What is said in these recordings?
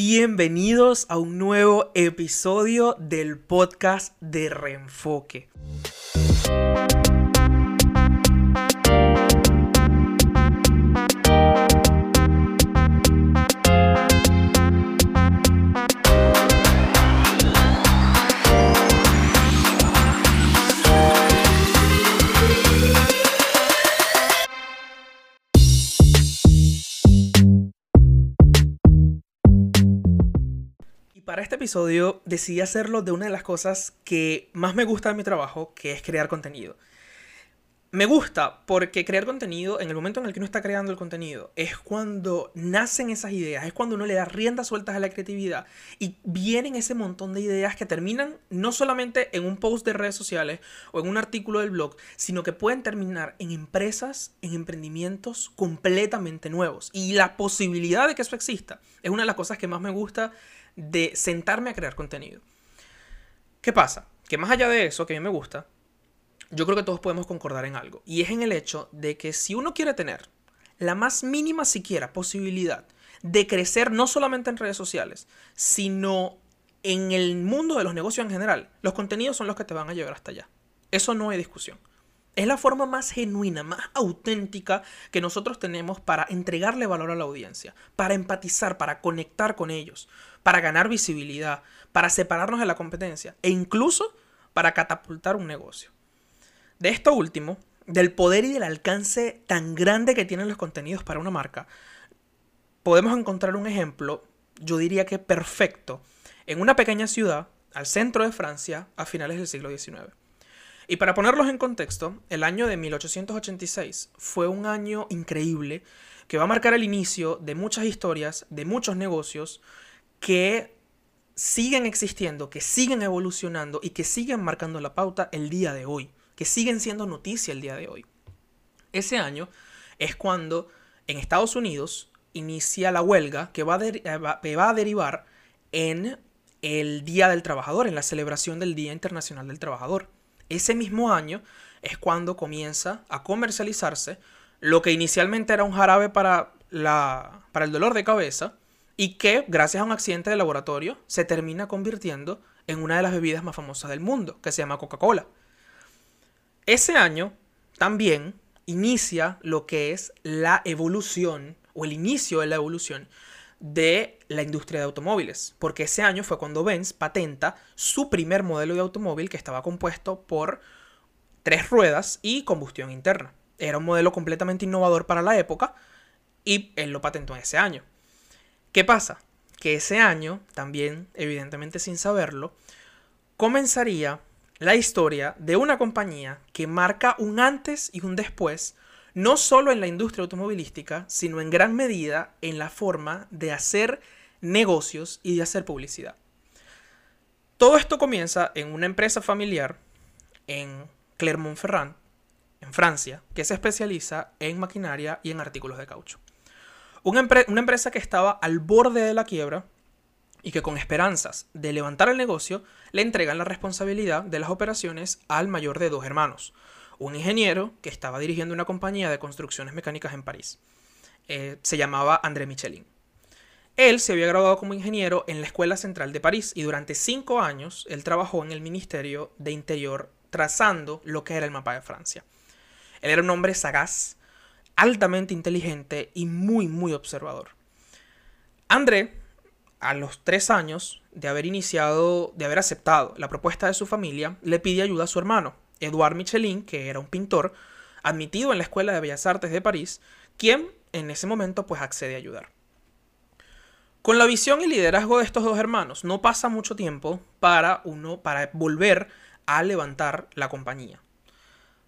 Bienvenidos a un nuevo episodio del podcast de Reenfoque. Para este episodio decidí hacerlo de una de las cosas que más me gusta de mi trabajo, que es crear contenido. Me gusta porque crear contenido, en el momento en el que uno está creando el contenido, es cuando nacen esas ideas, es cuando uno le da riendas sueltas a la creatividad y vienen ese montón de ideas que terminan no solamente en un post de redes sociales o en un artículo del blog, sino que pueden terminar en empresas, en emprendimientos completamente nuevos. Y la posibilidad de que eso exista es una de las cosas que más me gusta de sentarme a crear contenido. ¿Qué pasa? Que más allá de eso, que a mí me gusta, yo creo que todos podemos concordar en algo. Y es en el hecho de que si uno quiere tener la más mínima siquiera posibilidad de crecer no solamente en redes sociales, sino en el mundo de los negocios en general, los contenidos son los que te van a llevar hasta allá. Eso no hay discusión. Es la forma más genuina, más auténtica que nosotros tenemos para entregarle valor a la audiencia, para empatizar, para conectar con ellos, para ganar visibilidad, para separarnos de la competencia e incluso para catapultar un negocio. De esto último, del poder y del alcance tan grande que tienen los contenidos para una marca, podemos encontrar un ejemplo, yo diría que perfecto, en una pequeña ciudad al centro de Francia a finales del siglo XIX. Y para ponerlos en contexto, el año de 1886 fue un año increíble que va a marcar el inicio de muchas historias, de muchos negocios que siguen existiendo, que siguen evolucionando y que siguen marcando la pauta el día de hoy, que siguen siendo noticia el día de hoy. Ese año es cuando en Estados Unidos inicia la huelga que va a, eh, va a derivar en el Día del Trabajador, en la celebración del Día Internacional del Trabajador. Ese mismo año es cuando comienza a comercializarse lo que inicialmente era un jarabe para, la, para el dolor de cabeza y que, gracias a un accidente de laboratorio, se termina convirtiendo en una de las bebidas más famosas del mundo, que se llama Coca-Cola. Ese año también inicia lo que es la evolución o el inicio de la evolución de la industria de automóviles, porque ese año fue cuando Benz patenta su primer modelo de automóvil que estaba compuesto por tres ruedas y combustión interna. Era un modelo completamente innovador para la época y él lo patentó en ese año. ¿Qué pasa? Que ese año, también evidentemente sin saberlo, comenzaría la historia de una compañía que marca un antes y un después no solo en la industria automovilística, sino en gran medida en la forma de hacer negocios y de hacer publicidad. Todo esto comienza en una empresa familiar en Clermont-Ferrand, en Francia, que se especializa en maquinaria y en artículos de caucho. Una, una, empresa que estaba al borde de la quiebra y que con esperanzas de levantar el negocio le entregan la responsabilidad de las operaciones al mayor de dos hermanos, un ingeniero que estaba dirigiendo una compañía de construcciones mecánicas en París. Eh, se llamaba André Michelin. Él se había graduado como ingeniero en la Escuela Central de París y durante cinco años él trabajó en el Ministerio de Interior trazando lo que era el mapa de Francia. Él era un hombre sagaz, altamente inteligente y muy, muy observador. André, a los tres años de haber iniciado, de haber aceptado la propuesta de su familia, le pide ayuda a su hermano, Edouard Michelin, que era un pintor admitido en la Escuela de Bellas Artes de París, quien en ese momento pues accede a ayudar. Con la visión y liderazgo de estos dos hermanos, no pasa mucho tiempo para uno para volver a levantar la compañía.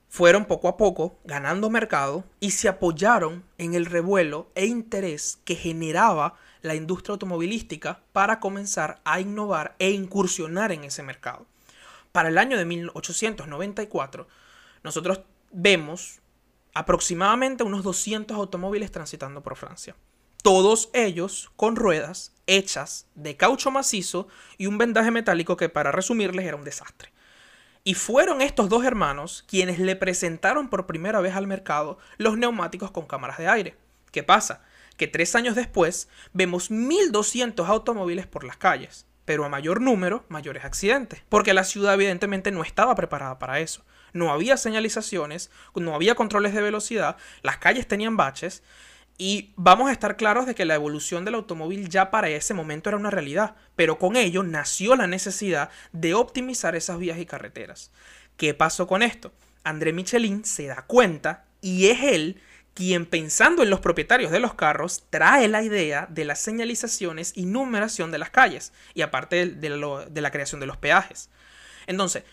Fueron poco a poco ganando mercado y se apoyaron en el revuelo e interés que generaba la industria automovilística para comenzar a innovar e incursionar en ese mercado para el año de 1894, nosotros vemos aproximadamente unos 200 automóviles transitando por Francia. Todos ellos con ruedas hechas de caucho macizo y un vendaje metálico que para resumirles era un desastre. Y fueron estos dos hermanos quienes le presentaron por primera vez al mercado los neumáticos con cámaras de aire. ¿Qué pasa? que tres años después vemos 1.200 automóviles por las calles, pero a mayor número, mayores accidentes, porque la ciudad evidentemente no estaba preparada para eso. No había señalizaciones, no había controles de velocidad, las calles tenían baches, y vamos a estar claros de que la evolución del automóvil ya para ese momento era una realidad, pero con ello nació la necesidad de optimizar esas vías y carreteras. ¿Qué pasó con esto? André Michelin se da cuenta y es él quien pensando en los propietarios de los carros trae la idea de las señalizaciones y numeración de las calles y aparte de, de la creación de los peajes. Entonces,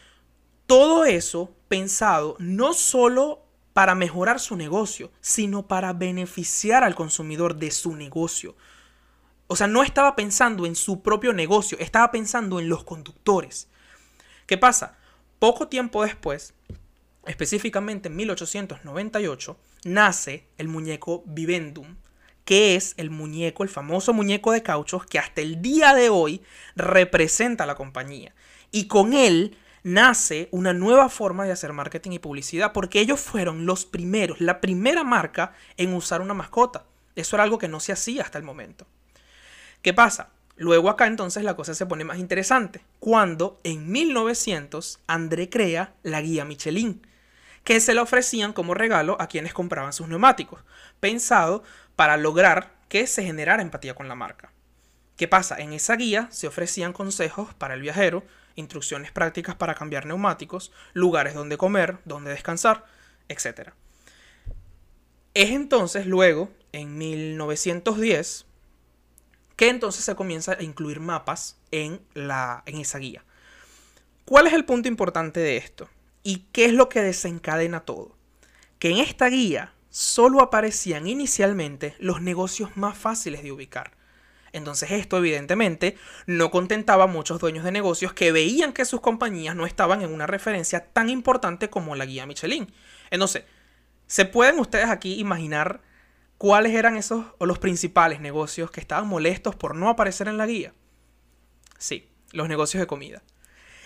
todo eso pensado no solo para mejorar su negocio, sino para beneficiar al consumidor de su negocio. O sea, no estaba pensando en su propio negocio, estaba pensando en los conductores. ¿Qué pasa? Poco tiempo después, específicamente en 1898, nace el muñeco Vivendum, que es el muñeco, el famoso muñeco de cauchos que hasta el día de hoy representa a la compañía. Y con él nace una nueva forma de hacer marketing y publicidad, porque ellos fueron los primeros, la primera marca en usar una mascota. Eso era algo que no se hacía hasta el momento. ¿Qué pasa? Luego acá entonces la cosa se pone más interesante, cuando en 1900 André crea la guía Michelin que se le ofrecían como regalo a quienes compraban sus neumáticos, pensado para lograr que se generara empatía con la marca. ¿Qué pasa? En esa guía se ofrecían consejos para el viajero, instrucciones prácticas para cambiar neumáticos, lugares donde comer, donde descansar, etc. Es entonces luego, en 1910, que entonces se comienza a incluir mapas en, la, en esa guía. ¿Cuál es el punto importante de esto? ¿Y qué es lo que desencadena todo? Que en esta guía solo aparecían inicialmente los negocios más fáciles de ubicar. Entonces esto evidentemente no contentaba a muchos dueños de negocios que veían que sus compañías no estaban en una referencia tan importante como la guía Michelin. Entonces, ¿se pueden ustedes aquí imaginar cuáles eran esos o los principales negocios que estaban molestos por no aparecer en la guía? Sí, los negocios de comida.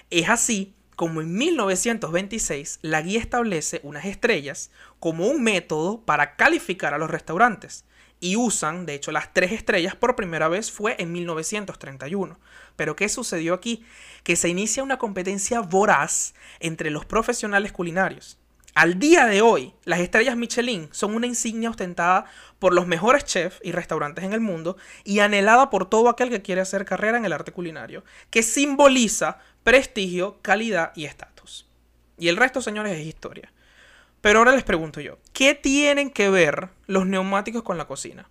Es así como en 1926 la guía establece unas estrellas como un método para calificar a los restaurantes. Y usan, de hecho, las tres estrellas por primera vez fue en 1931. Pero ¿qué sucedió aquí? Que se inicia una competencia voraz entre los profesionales culinarios. Al día de hoy, las estrellas Michelin son una insignia ostentada por los mejores chefs y restaurantes en el mundo y anhelada por todo aquel que quiere hacer carrera en el arte culinario, que simboliza prestigio, calidad y estatus. Y el resto, señores, es historia. Pero ahora les pregunto yo, ¿qué tienen que ver los neumáticos con la cocina?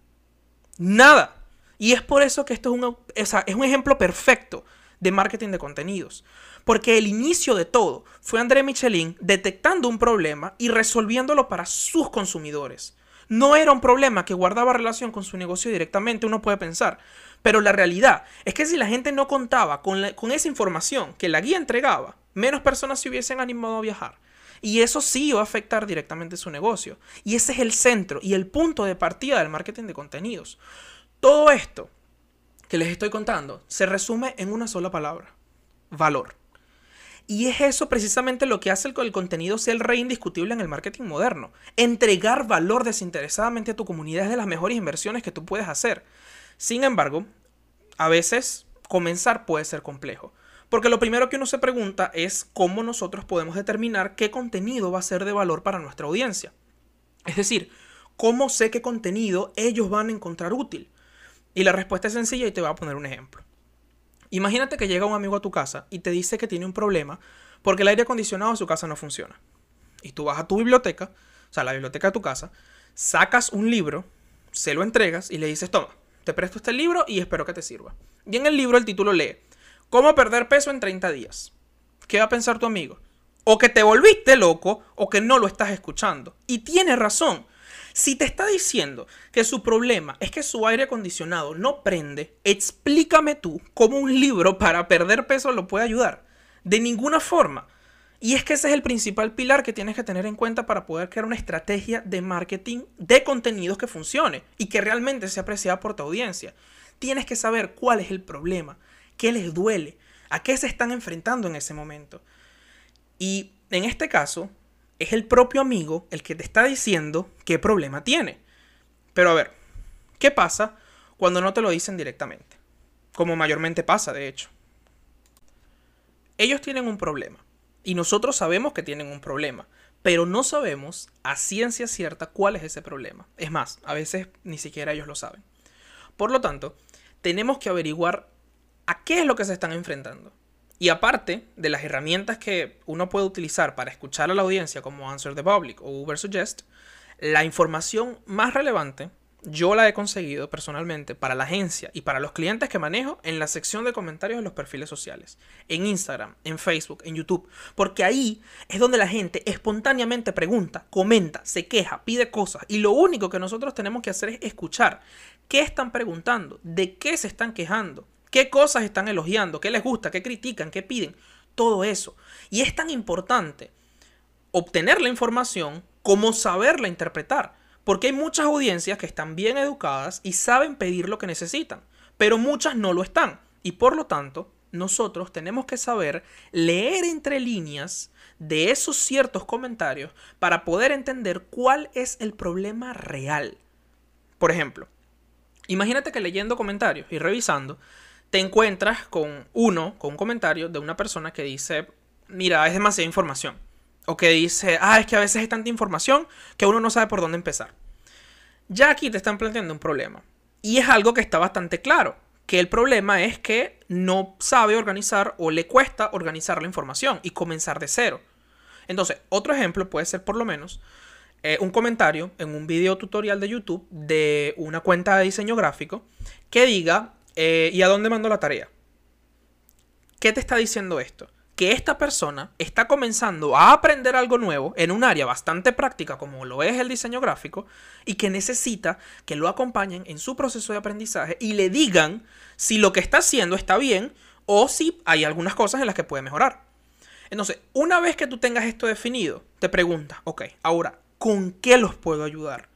Nada. Y es por eso que esto es un, es un ejemplo perfecto de marketing de contenidos. Porque el inicio de todo fue André Michelin detectando un problema y resolviéndolo para sus consumidores. No era un problema que guardaba relación con su negocio directamente, uno puede pensar. Pero la realidad es que si la gente no contaba con, esa información que la guía entregaba, menos personas se hubiesen animado a viajar. Y eso sí iba a afectar directamente su negocio. Y ese es el centro y el punto de partida del marketing de contenidos. Todo esto que les estoy contando se resume en una sola palabra. Valor. Y es eso precisamente lo que hace que el contenido sea el rey indiscutible en el marketing moderno. Entregar valor desinteresadamente a tu comunidad es de las mejores inversiones que tú puedes hacer. Sin embargo, a veces comenzar puede ser complejo. Porque lo primero que uno se pregunta es cómo nosotros podemos determinar qué contenido va a ser de valor para nuestra audiencia. Es decir, ¿cómo sé qué contenido ellos van a encontrar útil? Y la respuesta es sencilla y te voy a poner un ejemplo. Imagínate que llega un amigo a tu casa y te dice que tiene un problema porque el aire acondicionado de su casa no funciona. Y tú vas a tu biblioteca, o sea, la biblioteca de tu casa, sacas un libro, se lo entregas y le dices, toma, te presto este libro y espero que te sirva. Y en el libro el título lee, ¿Cómo perder peso en 30 días? ¿Qué va a pensar tu amigo? O que te volviste loco o que no lo estás escuchando. Y tiene razón. Si te está diciendo que su problema es que su aire acondicionado no prende, explícame tú cómo un libro para perder peso lo puede ayudar. De ninguna forma. Y es que ese es el principal pilar que tienes que tener en cuenta para poder crear una estrategia de marketing de contenidos que funcione y que realmente sea apreciada por tu audiencia. Tienes que saber cuál es el problema, qué les duele, a qué se están enfrentando en ese momento. Y en este caso, es el propio amigo el que te está diciendo qué problema tiene. Pero a ver, ¿Qué pasa cuando no te lo dicen directamente? Como mayormente pasa, de hecho. Ellos tienen un problema. Y nosotros sabemos que tienen un problema. Pero no sabemos a ciencia cierta cuál es ese problema. Es más, a veces ni siquiera ellos lo saben. Por lo tanto, tenemos que averiguar a qué es lo que se están enfrentando. Y aparte de las herramientas que uno puede utilizar para escuchar a la audiencia como Answer the Public o Uber Suggest, la información más relevante yo la he conseguido personalmente para la agencia y para los clientes que manejo en la sección de comentarios de los perfiles sociales, en Instagram, en Facebook, en YouTube, porque ahí es donde la gente espontáneamente pregunta, comenta, se queja, pide cosas y lo único que nosotros tenemos que hacer es escuchar qué están preguntando, de qué se están quejando, ¿Qué cosas están elogiando? ¿Qué les gusta? ¿Qué critican? ¿Qué piden? Todo eso. Y es tan importante obtener la información como saberla interpretar. Porque hay muchas audiencias que están bien educadas y saben pedir lo que necesitan, pero muchas no lo están. Y por lo tanto, nosotros tenemos que saber leer entre líneas de esos ciertos comentarios para poder entender cuál es el problema real. Por ejemplo, imagínate que leyendo comentarios y revisando, te encuentras con uno, con un comentario de una persona que dice, mira, es demasiada información. O que dice, ah, es que a veces es tanta información que uno no sabe por dónde empezar. Ya aquí te están planteando un problema. Y es algo que está bastante claro. Que el problema es que no sabe organizar o le cuesta organizar la información y comenzar de cero. Entonces, otro ejemplo puede ser por lo menos eh, un comentario en un video tutorial de YouTube de una cuenta de diseño gráfico que diga, eh, ¿Y a dónde mando la tarea? ¿Qué te está diciendo esto? Que esta persona está comenzando a aprender algo nuevo en un área bastante práctica como lo es el diseño gráfico y que necesita que lo acompañen en su proceso de aprendizaje y le digan si lo que está haciendo está bien o si hay algunas cosas en las que puede mejorar. Entonces, una vez que tú tengas esto definido, te preguntas, ok, ahora, ¿con qué los puedo ayudar?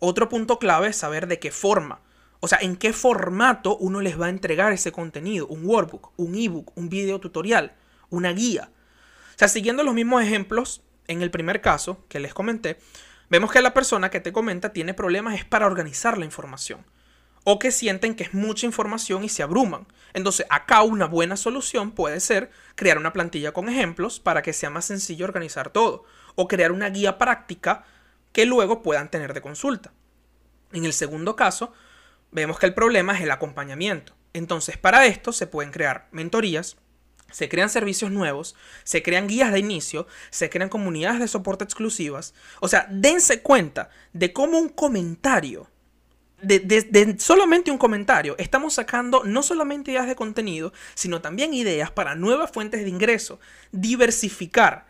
Otro punto clave es saber de qué forma. O sea, en qué formato uno les va a entregar ese contenido. Un workbook, un ebook, un video tutorial, una guía. O sea, siguiendo los mismos ejemplos, en el primer caso que les comenté, vemos que la persona que te comenta tiene problemas es para organizar la información. O que sienten que es mucha información y se abruman. Entonces, acá una buena solución puede ser crear una plantilla con ejemplos para que sea más sencillo organizar todo. O crear una guía práctica que luego puedan tener de consulta. En el segundo caso, vemos que el problema es el acompañamiento. Entonces, para esto se pueden crear mentorías, se crean servicios nuevos, se crean guías de inicio, se crean comunidades de soporte exclusivas. O sea, dense cuenta de cómo un comentario, de, solamente un comentario, estamos sacando no solamente ideas de contenido, sino también ideas para nuevas fuentes de ingreso, diversificar,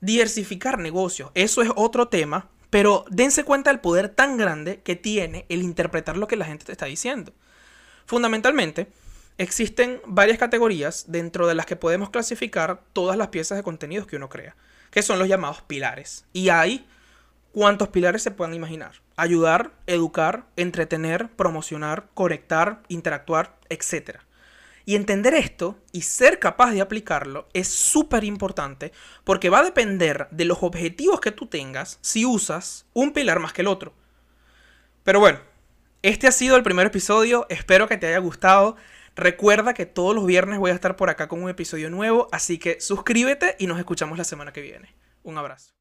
diversificar negocios. Eso es otro tema pero dense cuenta del poder tan grande que tiene el interpretar lo que la gente te está diciendo. Fundamentalmente, existen varias categorías dentro de las que podemos clasificar todas las piezas de contenidos que uno crea, que son los llamados pilares. Y hay cuantos pilares se puedan imaginar. Ayudar, educar, entretener, promocionar, conectar, interactuar, etc. Y entender esto y ser capaz de aplicarlo es súper importante porque va a depender de los objetivos que tú tengas si usas un pilar más que el otro. Pero bueno, este ha sido el primer episodio, espero que te haya gustado. Recuerda que todos los viernes voy a estar por acá con un episodio nuevo, así que suscríbete y nos escuchamos la semana que viene. Un abrazo.